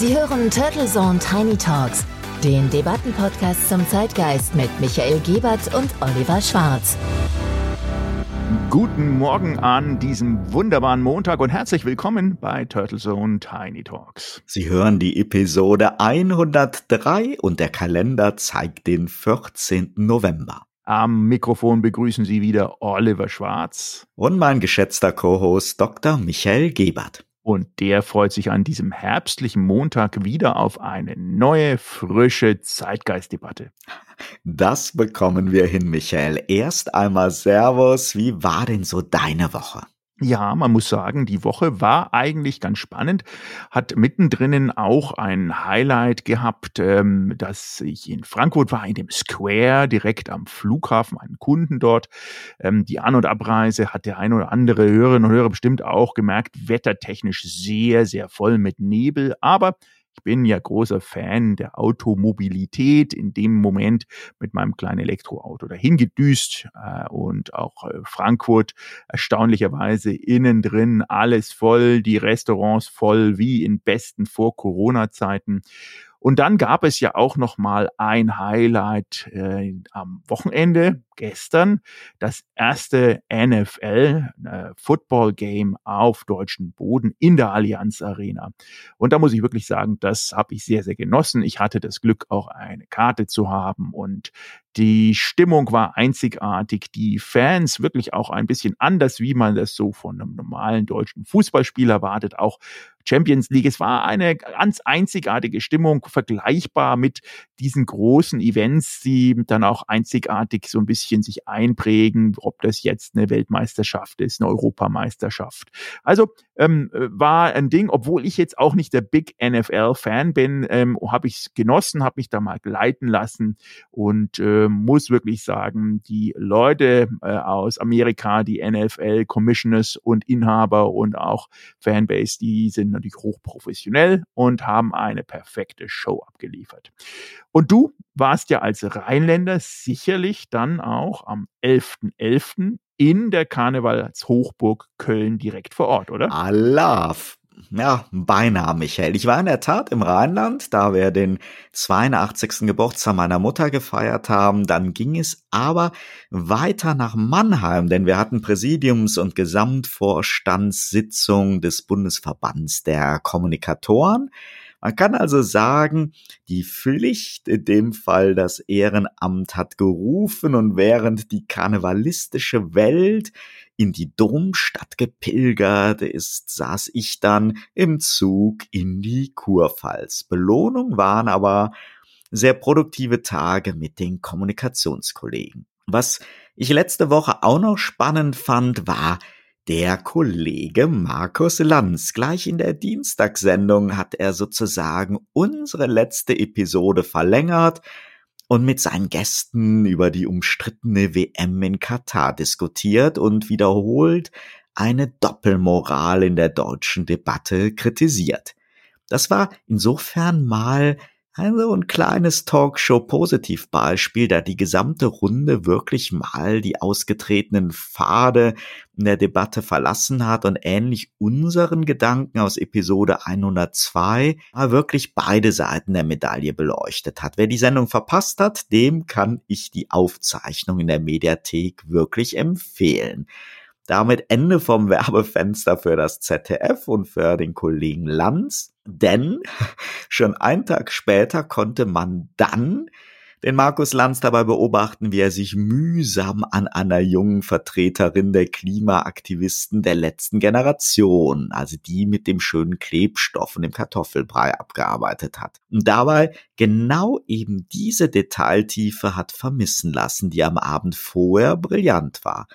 Sie hören Turtle Zone Tiny Talks, den Debattenpodcast zum Zeitgeist mit Michael Gebert und Oliver Schwarz. Guten Morgen an diesem wunderbaren Montag und herzlich willkommen bei Turtle Zone Tiny Talks. Sie hören die Episode 103 und der Kalender zeigt den 14. November. Am Mikrofon begrüßen Sie wieder Oliver Schwarz und mein geschätzter Co-Host Dr. Michael Gebert. Und der freut sich an diesem herbstlichen Montag wieder auf eine neue, frische Zeitgeistdebatte. Das bekommen wir hin, Michael. Erst einmal Servus. Wie war denn so deine Woche? Ja, man muss sagen, die Woche war eigentlich ganz spannend, hat mittendrin auch ein Highlight gehabt, ähm, dass ich in Frankfurt war, in dem Square, direkt am Flughafen, einen Kunden dort. Ähm, die An- und Abreise hat der ein oder andere Hörerinnen und Hörer bestimmt auch gemerkt, wettertechnisch sehr, sehr voll mit Nebel, aber bin ja großer Fan der Automobilität. In dem Moment mit meinem kleinen Elektroauto dahin gedüst äh, und auch äh, Frankfurt erstaunlicherweise innen drin alles voll, die Restaurants voll wie in besten Vor-Corona-Zeiten. Und dann gab es ja auch noch mal ein Highlight äh, am Wochenende gestern, das erste NFL äh, Football Game auf deutschem Boden in der Allianz Arena. Und da muss ich wirklich sagen, das habe ich sehr sehr genossen. Ich hatte das Glück auch eine Karte zu haben und die Stimmung war einzigartig, die Fans wirklich auch ein bisschen anders, wie man das so von einem normalen deutschen Fußballspiel erwartet, auch Champions League. Es war eine ganz einzigartige Stimmung, vergleichbar mit diesen großen Events, die dann auch einzigartig so ein bisschen sich einprägen, ob das jetzt eine Weltmeisterschaft ist, eine Europameisterschaft. Also ähm, war ein Ding, obwohl ich jetzt auch nicht der Big NFL-Fan bin, ähm, habe ich es genossen, habe mich da mal gleiten lassen und äh, muss wirklich sagen, die Leute äh, aus Amerika, die NFL-Commissioners und Inhaber und auch Fanbase, die sind natürlich hochprofessionell und haben eine perfekte Show abgeliefert. Und du warst ja als Rheinländer sicherlich dann auch am 11.11. .11. in der Karnevalshochburg Köln direkt vor Ort, oder? Allah, ja, beinahe, Michael. Ich war in der Tat im Rheinland, da wir den 82. Geburtstag meiner Mutter gefeiert haben. Dann ging es aber weiter nach Mannheim, denn wir hatten Präsidiums- und Gesamtvorstandssitzung des Bundesverbands der Kommunikatoren. Man kann also sagen, die Pflicht, in dem Fall das Ehrenamt hat gerufen und während die karnevalistische Welt in die Domstadt gepilgert ist, saß ich dann im Zug in die Kurpfalz. Belohnung waren aber sehr produktive Tage mit den Kommunikationskollegen. Was ich letzte Woche auch noch spannend fand, war der Kollege Markus Lanz. Gleich in der Dienstagssendung hat er sozusagen unsere letzte Episode verlängert und mit seinen Gästen über die umstrittene WM in Katar diskutiert und wiederholt eine Doppelmoral in der deutschen Debatte kritisiert. Das war insofern mal also ein kleines Talkshow-Positivbeispiel, da die gesamte Runde wirklich mal die ausgetretenen Pfade in der Debatte verlassen hat und ähnlich unseren Gedanken aus Episode 102 mal wirklich beide Seiten der Medaille beleuchtet hat. Wer die Sendung verpasst hat, dem kann ich die Aufzeichnung in der Mediathek wirklich empfehlen. Damit Ende vom Werbefenster für das ZDF und für den Kollegen Lanz. Denn schon einen Tag später konnte man dann den Markus Lanz dabei beobachten, wie er sich mühsam an einer jungen Vertreterin der Klimaaktivisten der letzten Generation, also die mit dem schönen Klebstoff und dem Kartoffelbrei abgearbeitet hat. Und dabei genau eben diese Detailtiefe hat vermissen lassen, die am Abend vorher brillant war.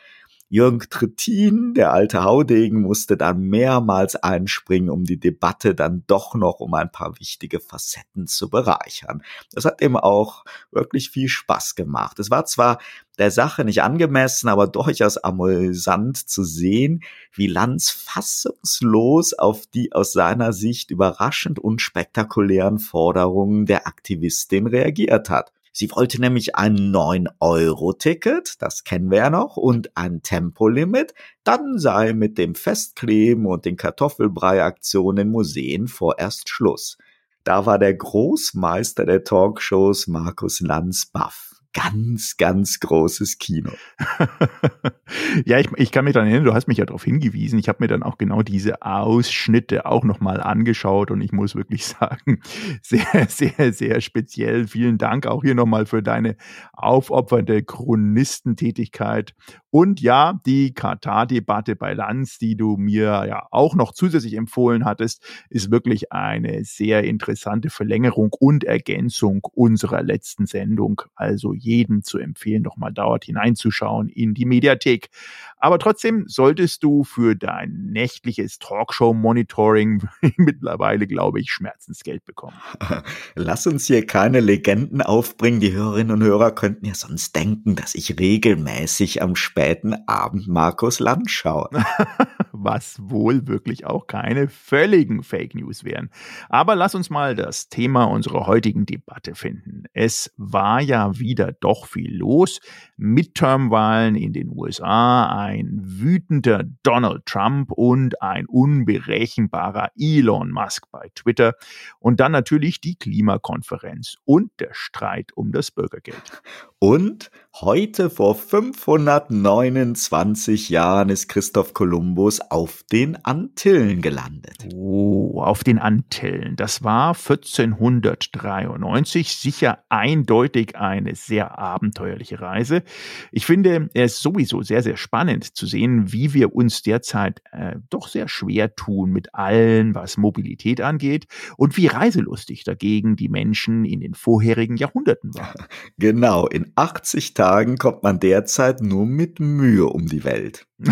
Jürgen Trittin, der alte Haudegen, musste dann mehrmals einspringen, um die Debatte dann doch noch um ein paar wichtige Facetten zu bereichern. Das hat ihm auch wirklich viel Spaß gemacht. Es war zwar der Sache nicht angemessen, aber durchaus amüsant zu sehen, wie Lanz fassungslos auf die aus seiner Sicht überraschend unspektakulären Forderungen der Aktivistin reagiert hat. Sie wollte nämlich ein 9-Euro-Ticket, das kennen wir ja noch, und ein Tempolimit. Dann sei mit dem Festkleben und den Kartoffelbrei-Aktionen in Museen vorerst Schluss. da war der Großmeister der Talkshows Markus Lanz baff ganz, ganz großes Kino. ja, ich, ich kann mich daran erinnern, du hast mich ja darauf hingewiesen. Ich habe mir dann auch genau diese Ausschnitte auch nochmal angeschaut und ich muss wirklich sagen, sehr, sehr, sehr speziell. Vielen Dank auch hier nochmal für deine aufopfernde Chronistentätigkeit. Und ja, die Katar-Debatte bei Lanz, die du mir ja auch noch zusätzlich empfohlen hattest, ist wirklich eine sehr interessante Verlängerung und Ergänzung unserer letzten Sendung. Also jedem zu empfehlen, noch mal dort hineinzuschauen in die Mediathek. Aber trotzdem solltest du für dein nächtliches Talkshow-Monitoring mittlerweile, glaube ich, Schmerzensgeld bekommen. Lass uns hier keine Legenden aufbringen. Die Hörerinnen und Hörer könnten ja sonst denken, dass ich regelmäßig am späten Abend Markus Land schaue. Was wohl wirklich auch keine völligen Fake News wären. Aber lass uns mal das Thema unserer heutigen Debatte finden. Es war ja wieder doch viel los. Midterm-Wahlen in den USA, ein wütender Donald Trump und ein unberechenbarer Elon Musk bei Twitter und dann natürlich die Klimakonferenz und der Streit um das Bürgergeld. Und heute vor 529 Jahren ist Christoph Kolumbus auf den Antillen gelandet. Oh, auf den Antillen. Das war 1493. Sicher eindeutig eine sehr abenteuerliche Reise. Ich finde es sowieso sehr, sehr spannend zu sehen, wie wir uns derzeit äh, doch sehr schwer tun mit allem, was Mobilität angeht und wie reiselustig dagegen die Menschen in den vorherigen Jahrhunderten waren. Genau, in 80 Tagen kommt man derzeit nur mit Mühe um die Welt.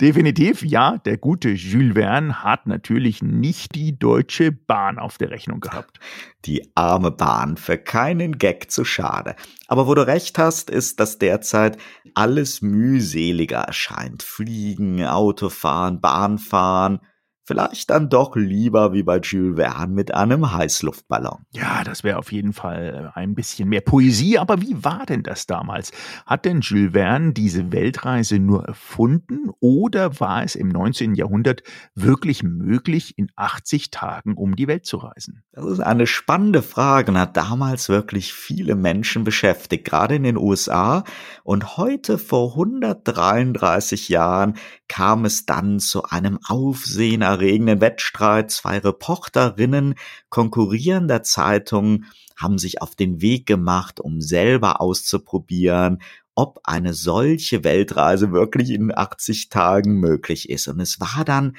Definitiv, ja, der gute Jules Verne hat natürlich nicht die Deutsche Bahn auf der Rechnung gehabt. Die arme Bahn, für keinen Gag zu schade. Aber wo du recht hast, ist, dass derzeit alles mühseliger erscheint. Fliegen, Autofahren, Bahnfahren, Vielleicht dann doch lieber wie bei Jules Verne mit einem Heißluftballon. Ja, das wäre auf jeden Fall ein bisschen mehr Poesie. Aber wie war denn das damals? Hat denn Jules Verne diese Weltreise nur erfunden oder war es im 19. Jahrhundert wirklich möglich, in 80 Tagen um die Welt zu reisen? Das ist eine spannende Frage und hat damals wirklich viele Menschen beschäftigt, gerade in den USA. Und heute vor 133 Jahren kam es dann zu einem Aufsehen erregenden Wettstreit. Zwei Reporterinnen konkurrierender Zeitungen haben sich auf den Weg gemacht, um selber auszuprobieren, ob eine solche Weltreise wirklich in 80 Tagen möglich ist. Und es war dann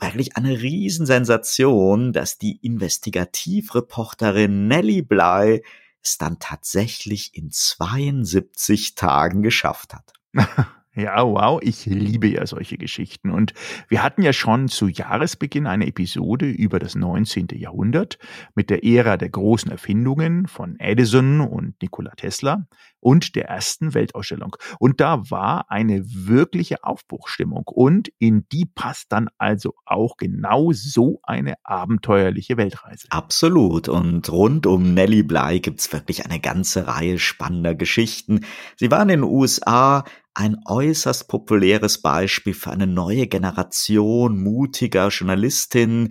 wirklich eine Riesensensation, dass die Investigativreporterin Nellie Bly es dann tatsächlich in 72 Tagen geschafft hat. Ja, wow, ich liebe ja solche Geschichten. Und wir hatten ja schon zu Jahresbeginn eine Episode über das 19. Jahrhundert mit der Ära der großen Erfindungen von Edison und Nikola Tesla und der ersten Weltausstellung. Und da war eine wirkliche Aufbruchstimmung. Und in die passt dann also auch genau so eine abenteuerliche Weltreise. Absolut. Und rund um Nellie Bly gibt's wirklich eine ganze Reihe spannender Geschichten. Sie war in den USA ein äußerst populäres Beispiel für eine neue Generation mutiger Journalistinnen,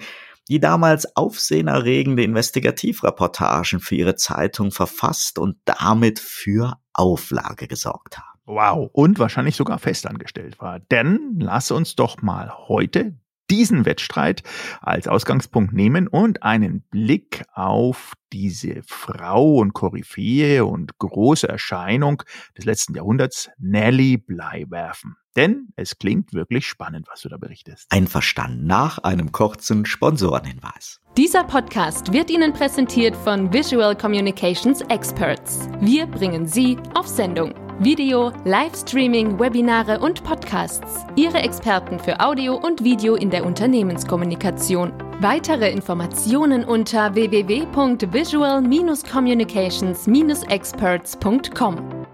die damals aufsehenerregende Investigativreportagen für ihre Zeitung verfasst und damit für Auflage gesorgt haben. Wow, und wahrscheinlich sogar festangestellt war. Denn lass uns doch mal heute diesen Wettstreit als Ausgangspunkt nehmen und einen Blick auf diese Frau und Koryphäe und große Erscheinung des letzten Jahrhunderts, Nellie Bly, werfen. Denn es klingt wirklich spannend, was du da berichtest. Einverstanden nach einem kurzen Sponsorenhinweis. Dieser Podcast wird Ihnen präsentiert von Visual Communications Experts. Wir bringen Sie auf Sendung. Video, Livestreaming, Webinare und Podcasts. Ihre Experten für Audio und Video in der Unternehmenskommunikation. Weitere Informationen unter www.visual-communications-experts.com.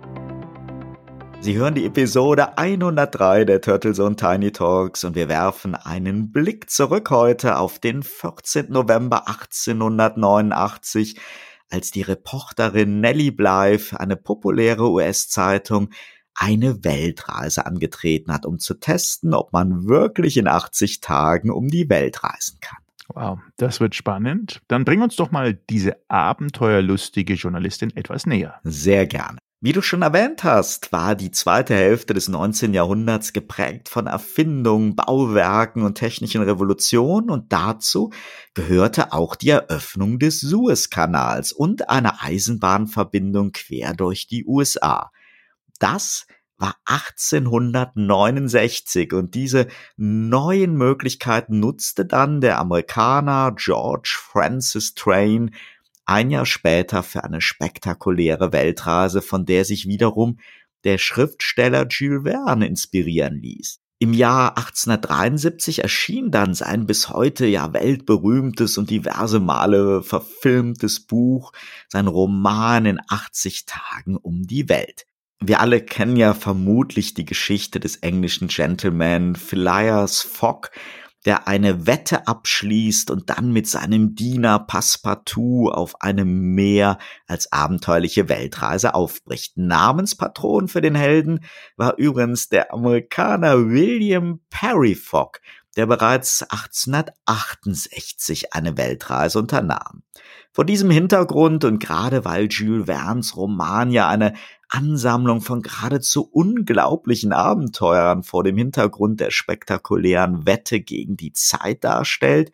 Sie hören die Episode 103 der Turtles und Tiny Talks und wir werfen einen Blick zurück heute auf den 14. November 1889 als die Reporterin Nellie Bly für eine populäre US-Zeitung eine Weltreise angetreten hat, um zu testen, ob man wirklich in 80 Tagen um die Welt reisen kann. Wow, das wird spannend. Dann bring uns doch mal diese abenteuerlustige Journalistin etwas näher. Sehr gerne. Wie du schon erwähnt hast, war die zweite Hälfte des 19. Jahrhunderts geprägt von Erfindungen, Bauwerken und technischen Revolutionen und dazu gehörte auch die Eröffnung des Suezkanals und eine Eisenbahnverbindung quer durch die USA. Das war 1869 und diese neuen Möglichkeiten nutzte dann der Amerikaner George Francis Train ein Jahr später für eine spektakuläre Weltreise, von der sich wiederum der Schriftsteller Jules Verne inspirieren ließ. Im Jahr 1873 erschien dann sein bis heute ja weltberühmtes und diverse Male verfilmtes Buch, sein Roman in 80 Tagen um die Welt. Wir alle kennen ja vermutlich die Geschichte des englischen Gentleman Phileas Fogg, der eine Wette abschließt und dann mit seinem Diener Passepartout auf eine mehr als abenteuerliche Weltreise aufbricht. Namenspatron für den Helden war übrigens der Amerikaner William Perry Fogg, der bereits 1868 eine Weltreise unternahm. Vor diesem Hintergrund und gerade weil Jules Verne's Roman ja eine Ansammlung von geradezu unglaublichen Abenteuern vor dem Hintergrund der spektakulären Wette gegen die Zeit darstellt,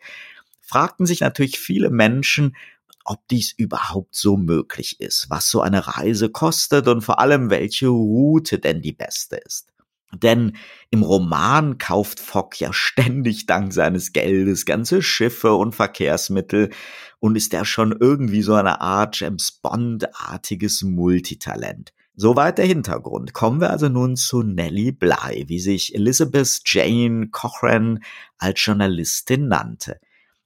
fragten sich natürlich viele Menschen, ob dies überhaupt so möglich ist, was so eine Reise kostet und vor allem welche Route denn die beste ist. Denn im Roman kauft Fogg ja ständig dank seines Geldes ganze Schiffe und Verkehrsmittel und ist ja schon irgendwie so eine Art James Bond-artiges Multitalent. Soweit der Hintergrund. Kommen wir also nun zu Nellie Bly, wie sich Elizabeth Jane Cochran als Journalistin nannte.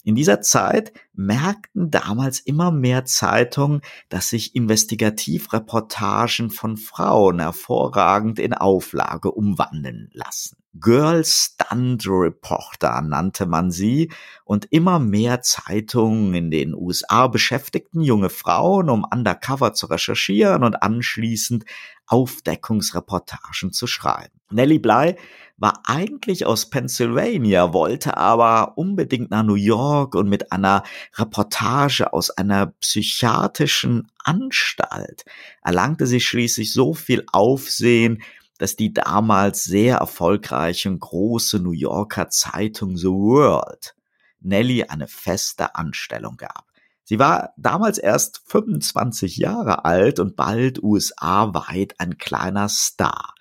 In dieser Zeit merkten damals immer mehr Zeitungen, dass sich Investigativreportagen von Frauen hervorragend in Auflage umwandeln lassen. Girl Stunt Reporter nannte man sie und immer mehr Zeitungen in den USA beschäftigten junge Frauen, um undercover zu recherchieren und anschließend Aufdeckungsreportagen zu schreiben. Nellie Bly war eigentlich aus Pennsylvania, wollte aber unbedingt nach New York und mit einer Reportage aus einer psychiatrischen Anstalt erlangte sie schließlich so viel Aufsehen, dass die damals sehr erfolgreiche und große New Yorker Zeitung The World Nelly eine feste Anstellung gab. Sie war damals erst 25 Jahre alt und bald USA-weit ein kleiner Star.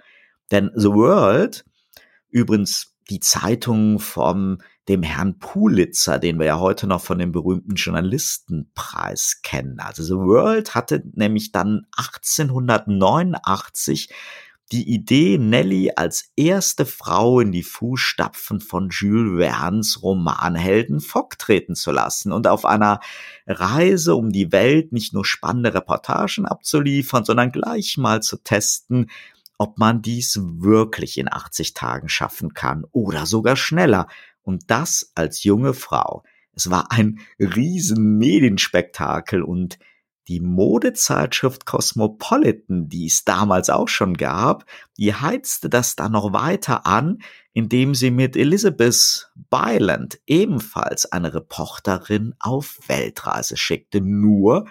Denn The World, übrigens die Zeitung vom dem Herrn Pulitzer, den wir ja heute noch von dem berühmten Journalistenpreis kennen. Also The World hatte nämlich dann 1889 die Idee, Nelly als erste Frau in die Fußstapfen von Jules Verne's Romanhelden Fogg treten zu lassen und auf einer Reise um die Welt nicht nur spannende Reportagen abzuliefern, sondern gleich mal zu testen, ob man dies wirklich in 80 Tagen schaffen kann oder sogar schneller. Und das als junge Frau. Es war ein riesen Medienspektakel und die Modezeitschrift Cosmopolitan, die es damals auch schon gab, die heizte das dann noch weiter an, indem sie mit Elizabeth Byland ebenfalls eine Reporterin auf Weltreise schickte, nur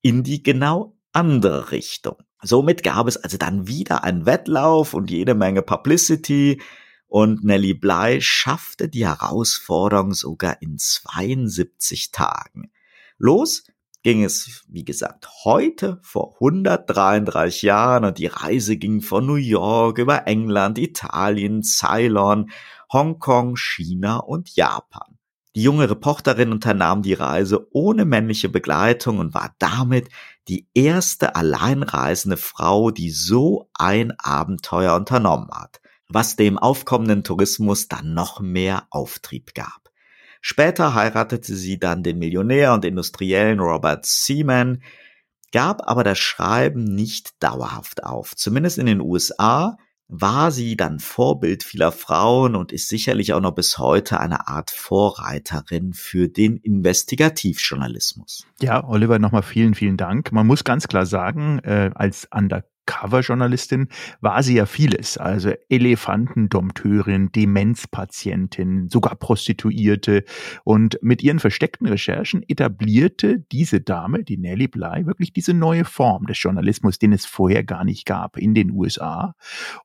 in die genau andere Richtung. Somit gab es also dann wieder einen Wettlauf und jede Menge Publicity und Nellie Bly schaffte die Herausforderung sogar in 72 Tagen. Los ging es, wie gesagt, heute vor 133 Jahren und die Reise ging von New York über England, Italien, Ceylon, Hongkong, China und Japan. Die junge Reporterin unternahm die Reise ohne männliche Begleitung und war damit die erste alleinreisende Frau, die so ein Abenteuer unternommen hat, was dem aufkommenden Tourismus dann noch mehr Auftrieb gab. Später heiratete sie dann den Millionär und Industriellen Robert Seaman, gab aber das Schreiben nicht dauerhaft auf. Zumindest in den USA war sie dann Vorbild vieler Frauen und ist sicherlich auch noch bis heute eine Art Vorreiterin für den Investigativjournalismus. Ja, Oliver, nochmal vielen, vielen Dank. Man muss ganz klar sagen, äh, als Undercover Coverjournalistin war sie ja vieles, also Elefantendompteurin, Demenzpatientin, sogar Prostituierte. Und mit ihren versteckten Recherchen etablierte diese Dame, die Nellie Bly, wirklich diese neue Form des Journalismus, den es vorher gar nicht gab in den USA.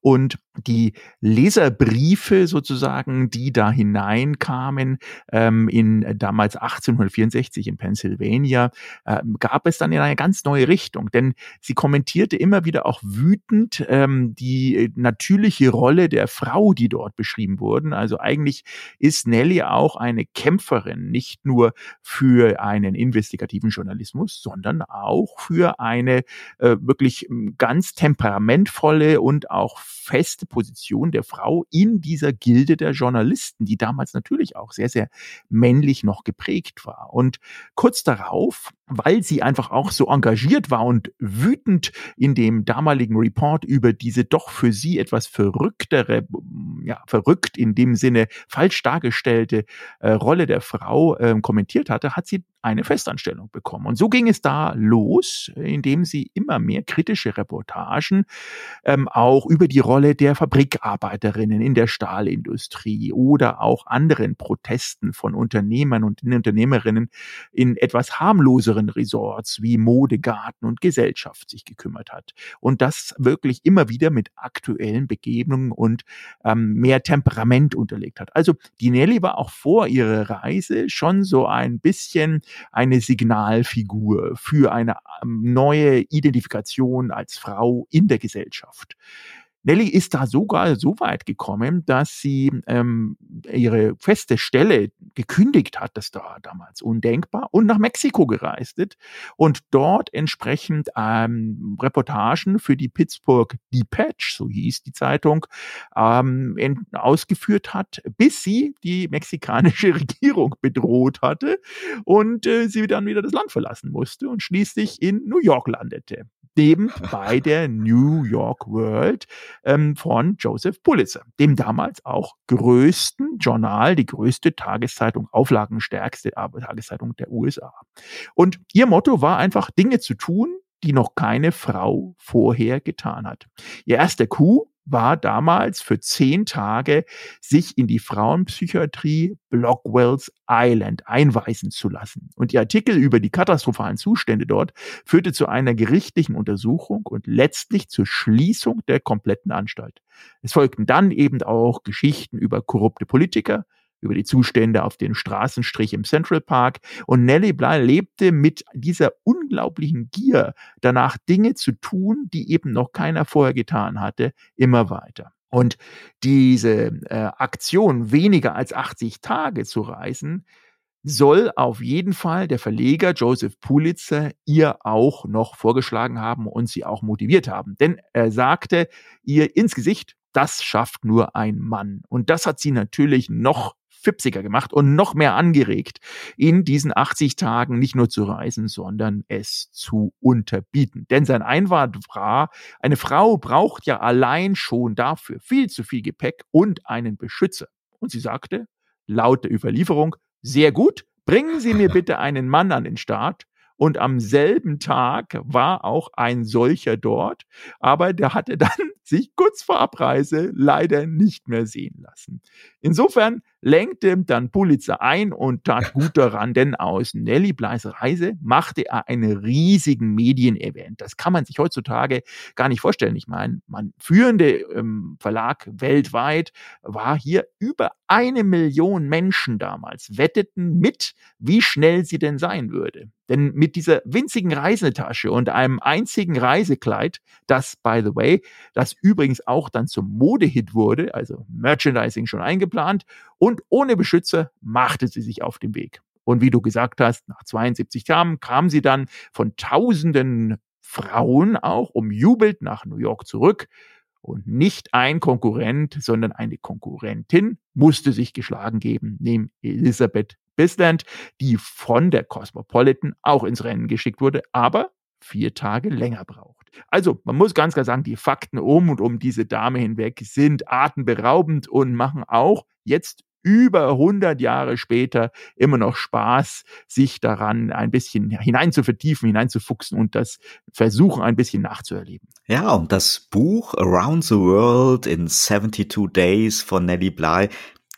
Und die Leserbriefe sozusagen, die da hineinkamen ähm, in damals 1864 in Pennsylvania, äh, gab es dann in eine ganz neue Richtung, denn sie kommentierte immer wieder auch wütend ähm, die äh, natürliche Rolle der Frau, die dort beschrieben wurden. Also eigentlich ist Nelly auch eine Kämpferin, nicht nur für einen investigativen Journalismus, sondern auch für eine äh, wirklich hm, ganz temperamentvolle und auch feste Position der Frau in dieser Gilde der Journalisten, die damals natürlich auch sehr, sehr männlich noch geprägt war. Und kurz darauf weil sie einfach auch so engagiert war und wütend in dem damaligen Report über diese doch für sie etwas verrücktere, ja, verrückt in dem Sinne falsch dargestellte äh, Rolle der Frau äh, kommentiert hatte, hat sie eine Festanstellung bekommen. Und so ging es da los, indem sie immer mehr kritische Reportagen ähm, auch über die Rolle der Fabrikarbeiterinnen in der Stahlindustrie oder auch anderen Protesten von Unternehmern und Unternehmerinnen in etwas harmloseren Resorts wie Modegarten und Gesellschaft sich gekümmert hat. Und das wirklich immer wieder mit aktuellen Begegnungen und ähm, mehr Temperament unterlegt hat. Also die Nelly war auch vor ihrer Reise schon so ein bisschen eine Signalfigur für eine ähm, neue Identifikation als Frau in der Gesellschaft. Nelly ist da sogar so weit gekommen, dass sie ähm, ihre feste Stelle gekündigt hat, das war damals undenkbar, und nach Mexiko gereist ist und dort entsprechend ähm, Reportagen für die Pittsburgh Dispatch, so hieß die Zeitung, ähm, in, ausgeführt hat, bis sie die mexikanische Regierung bedroht hatte und äh, sie dann wieder das Land verlassen musste und schließlich in New York landete eben bei der New York World ähm, von Joseph Pulitzer, dem damals auch größten Journal, die größte Tageszeitung, auflagenstärkste Tageszeitung der USA. Und ihr Motto war einfach, Dinge zu tun, die noch keine Frau vorher getan hat. Ihr erster Coup war damals für zehn Tage, sich in die Frauenpsychiatrie Blockwells Island einweisen zu lassen. Und ihr Artikel über die katastrophalen Zustände dort führte zu einer gerichtlichen Untersuchung und letztlich zur Schließung der kompletten Anstalt. Es folgten dann eben auch Geschichten über korrupte Politiker, über die Zustände auf den Straßenstrich im Central Park. Und Nellie Bly lebte mit dieser unglaublichen Gier danach, Dinge zu tun, die eben noch keiner vorher getan hatte, immer weiter. Und diese äh, Aktion, weniger als 80 Tage zu reisen, soll auf jeden Fall der Verleger Joseph Pulitzer ihr auch noch vorgeschlagen haben und sie auch motiviert haben. Denn er sagte ihr ins Gesicht, das schafft nur ein Mann. Und das hat sie natürlich noch fipsiger gemacht und noch mehr angeregt, in diesen 80 Tagen nicht nur zu reisen, sondern es zu unterbieten. Denn sein Einwand war, eine Frau braucht ja allein schon dafür viel zu viel Gepäck und einen Beschützer. Und sie sagte, laut der Überlieferung, sehr gut, bringen Sie mir bitte einen Mann an den Start, und am selben Tag war auch ein solcher dort, aber der hatte dann sich kurz vor Abreise leider nicht mehr sehen lassen. Insofern lenkte dann Pulitzer ein und tat gut daran, denn aus Nelly Bleis Reise machte er einen riesigen Medienevent. Das kann man sich heutzutage gar nicht vorstellen. Ich meine, man führende ähm, Verlag weltweit war hier über eine Million Menschen damals wetteten mit, wie schnell sie denn sein würde. Denn mit dieser winzigen Reisetasche und einem einzigen Reisekleid, das, by the way, das übrigens auch dann zum Modehit wurde, also Merchandising schon eingeplant, und ohne Beschützer machte sie sich auf den Weg. Und wie du gesagt hast, nach 72 Tagen kam sie dann von tausenden Frauen auch umjubelt nach New York zurück. Und nicht ein Konkurrent, sondern eine Konkurrentin musste sich geschlagen geben, neben Elizabeth Bisland, die von der Cosmopolitan auch ins Rennen geschickt wurde, aber vier Tage länger braucht. Also, man muss ganz klar sagen, die Fakten um und um diese Dame hinweg sind atemberaubend und machen auch jetzt über 100 Jahre später immer noch Spaß, sich daran ein bisschen hinein zu vertiefen, hineinzufuchsen und das versuchen ein bisschen nachzuerleben. Ja, und das Buch Around the World in 72 Days von Nellie Bly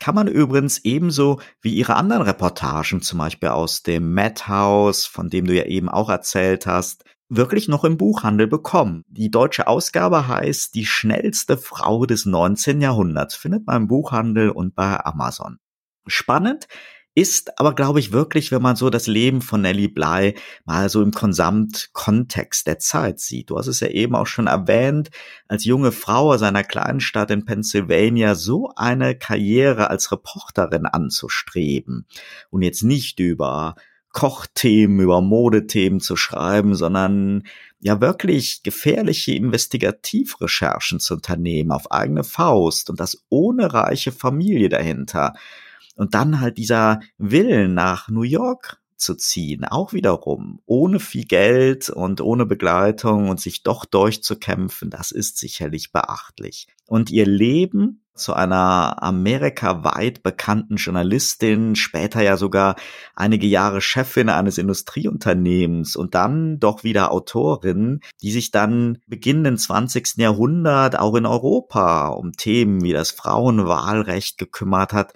kann man übrigens ebenso wie ihre anderen Reportagen, zum Beispiel aus dem Madhouse, von dem du ja eben auch erzählt hast, wirklich noch im Buchhandel bekommen. Die deutsche Ausgabe heißt Die schnellste Frau des 19. Jahrhunderts, findet man im Buchhandel und bei Amazon. Spannend ist aber, glaube ich, wirklich, wenn man so das Leben von Nellie Bly mal so im Konsamtkontext der Zeit sieht. Du hast es ja eben auch schon erwähnt, als junge Frau aus einer kleinen Stadt in Pennsylvania so eine Karriere als Reporterin anzustreben und jetzt nicht über Kochthemen, über Modethemen zu schreiben, sondern ja wirklich gefährliche Investigativrecherchen zu unternehmen auf eigene Faust und das ohne reiche Familie dahinter. Und dann halt dieser Willen nach New York zu ziehen, auch wiederum, ohne viel Geld und ohne Begleitung und sich doch durchzukämpfen, das ist sicherlich beachtlich. Und ihr Leben zu einer amerikaweit bekannten Journalistin, später ja sogar einige Jahre Chefin eines Industrieunternehmens und dann doch wieder Autorin, die sich dann beginnenden 20. Jahrhundert auch in Europa um Themen wie das Frauenwahlrecht gekümmert hat.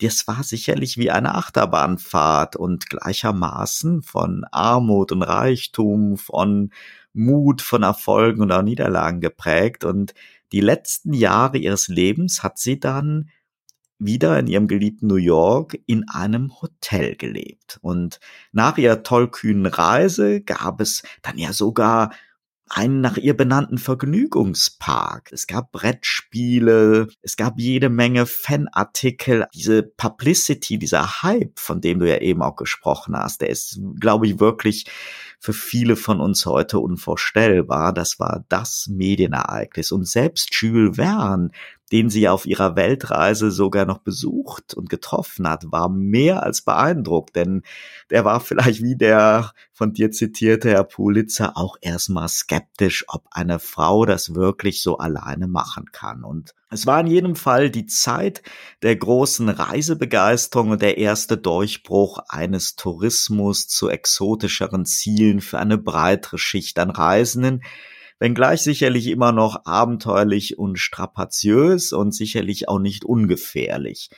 Das war sicherlich wie eine Achterbahnfahrt und gleichermaßen von Armut und Reichtum, von Mut, von Erfolgen und auch Niederlagen geprägt und die letzten Jahre ihres Lebens hat sie dann wieder in ihrem geliebten New York in einem Hotel gelebt. Und nach ihrer tollkühnen Reise gab es dann ja sogar einen nach ihr benannten Vergnügungspark. Es gab Brettspiele, es gab jede Menge Fanartikel. Diese Publicity, dieser Hype, von dem du ja eben auch gesprochen hast, der ist, glaube ich, wirklich für viele von uns heute unvorstellbar. Das war das Medienereignis. Und selbst Jules Verne, den sie auf ihrer Weltreise sogar noch besucht und getroffen hat, war mehr als beeindruckt, denn der war vielleicht wie der von dir zitierte Herr Pulitzer auch erstmal skeptisch, ob eine Frau das wirklich so alleine machen kann. Und es war in jedem Fall die Zeit der großen Reisebegeisterung und der erste Durchbruch eines Tourismus zu exotischeren Zielen für eine breitere Schicht an Reisenden, wenngleich sicherlich immer noch abenteuerlich und strapaziös und sicherlich auch nicht ungefährlich.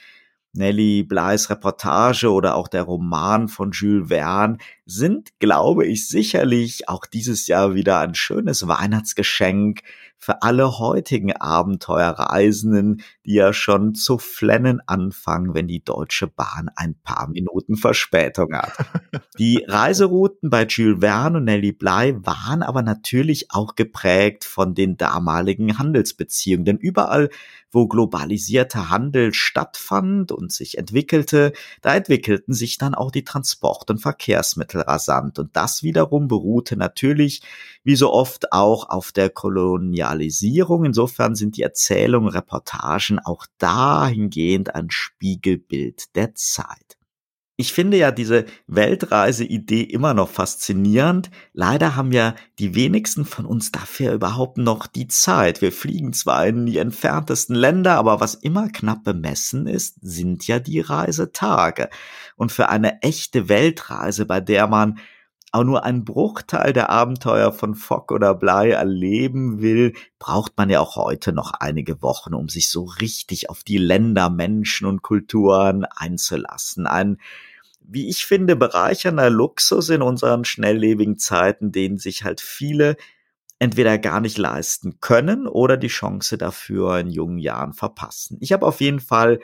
Nelly Bleis Reportage oder auch der Roman von Jules Verne sind, glaube ich, sicherlich auch dieses Jahr wieder ein schönes Weihnachtsgeschenk für alle heutigen Abenteuerreisenden, die ja schon zu flennen anfangen, wenn die Deutsche Bahn ein paar Minuten Verspätung hat. Die Reiserouten bei Jules Verne und Nelly Bly waren aber natürlich auch geprägt von den damaligen Handelsbeziehungen, denn überall wo globalisierter Handel stattfand und sich entwickelte, da entwickelten sich dann auch die Transport- und Verkehrsmittel rasant. Und das wiederum beruhte natürlich, wie so oft, auch auf der Kolonialisierung. Insofern sind die Erzählungen, Reportagen auch dahingehend ein Spiegelbild der Zeit. Ich finde ja diese Weltreise-Idee immer noch faszinierend. Leider haben ja die wenigsten von uns dafür überhaupt noch die Zeit. Wir fliegen zwar in die entferntesten Länder, aber was immer knapp bemessen ist, sind ja die Reisetage. Und für eine echte Weltreise, bei der man auch nur einen Bruchteil der Abenteuer von Fock oder Blei erleben will, braucht man ja auch heute noch einige Wochen, um sich so richtig auf die Länder, Menschen und Kulturen einzulassen. Ein, wie ich finde, bereichernder Luxus in unseren schnelllebigen Zeiten, den sich halt viele entweder gar nicht leisten können oder die Chance dafür in jungen Jahren verpassen. Ich habe auf jeden Fall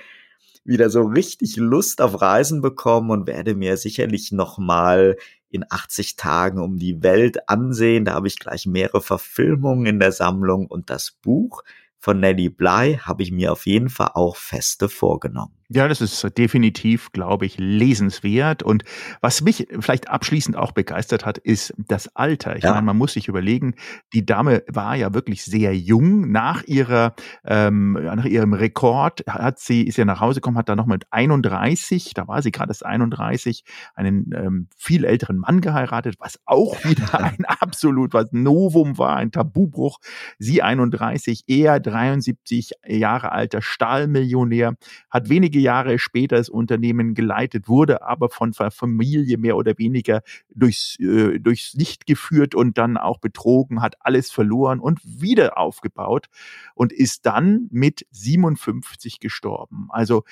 wieder so richtig Lust auf Reisen bekommen und werde mir sicherlich noch mal in 80 Tagen um die Welt ansehen. Da habe ich gleich mehrere Verfilmungen in der Sammlung und das Buch von Nelly Bly habe ich mir auf jeden Fall auch feste vorgenommen. Ja, das ist definitiv, glaube ich, lesenswert. Und was mich vielleicht abschließend auch begeistert hat, ist das Alter. Ich ja. meine, man muss sich überlegen, die Dame war ja wirklich sehr jung. Nach ihrer, ähm, nach ihrem Rekord hat sie, ist ja nach Hause gekommen, hat da noch mit 31, da war sie gerade erst 31, einen ähm, viel älteren Mann geheiratet, was auch wieder ein absolut was Novum war, ein Tabubruch. Sie 31, er 73 Jahre alter Stahlmillionär, hat wenige einige Jahre später das Unternehmen geleitet wurde, aber von Familie mehr oder weniger durchs, äh, durchs Licht geführt und dann auch betrogen, hat alles verloren und wieder aufgebaut und ist dann mit 57 gestorben. Also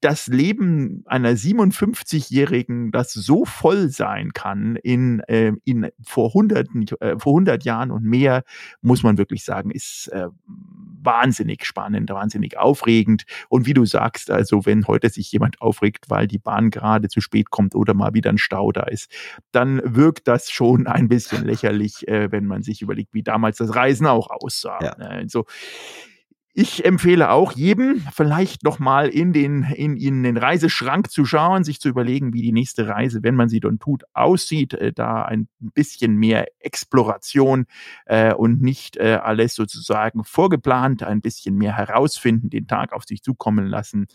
das Leben einer 57-Jährigen, das so voll sein kann in, äh, in vor hunderten, äh, vor hundert Jahren und mehr, muss man wirklich sagen, ist äh, wahnsinnig spannend, wahnsinnig aufregend. Und wie du sagst, also wenn heute sich jemand aufregt, weil die Bahn gerade zu spät kommt oder mal wieder ein Stau da ist, dann wirkt das schon ein bisschen lächerlich, äh, wenn man sich überlegt, wie damals das Reisen auch aussah. Ja. Also ich empfehle auch jedem, vielleicht nochmal in den, in, in den Reiseschrank zu schauen, sich zu überlegen, wie die nächste Reise, wenn man sie dann tut, aussieht. Äh, da ein bisschen mehr Exploration äh, und nicht äh, alles sozusagen vorgeplant, ein bisschen mehr herausfinden, den Tag auf sich zukommen lassen,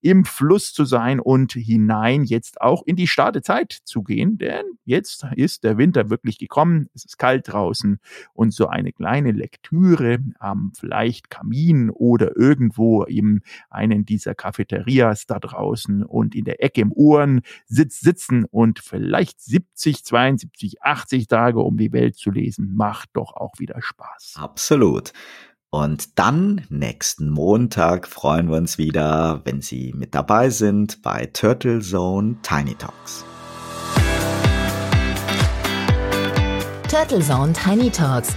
im Fluss zu sein und hinein jetzt auch in die Startezeit zu gehen. Denn jetzt ist der Winter wirklich gekommen, es ist kalt draußen und so eine kleine Lektüre am vielleicht Kamin oder irgendwo in einen dieser Cafeterias da draußen und in der Ecke im Ohren sitz, sitzen und vielleicht 70, 72, 80 Tage um die Welt zu lesen, macht doch auch wieder Spaß. Absolut. Und dann nächsten Montag freuen wir uns wieder, wenn Sie mit dabei sind bei Turtle Zone Tiny Talks. Turtle Zone Tiny Talks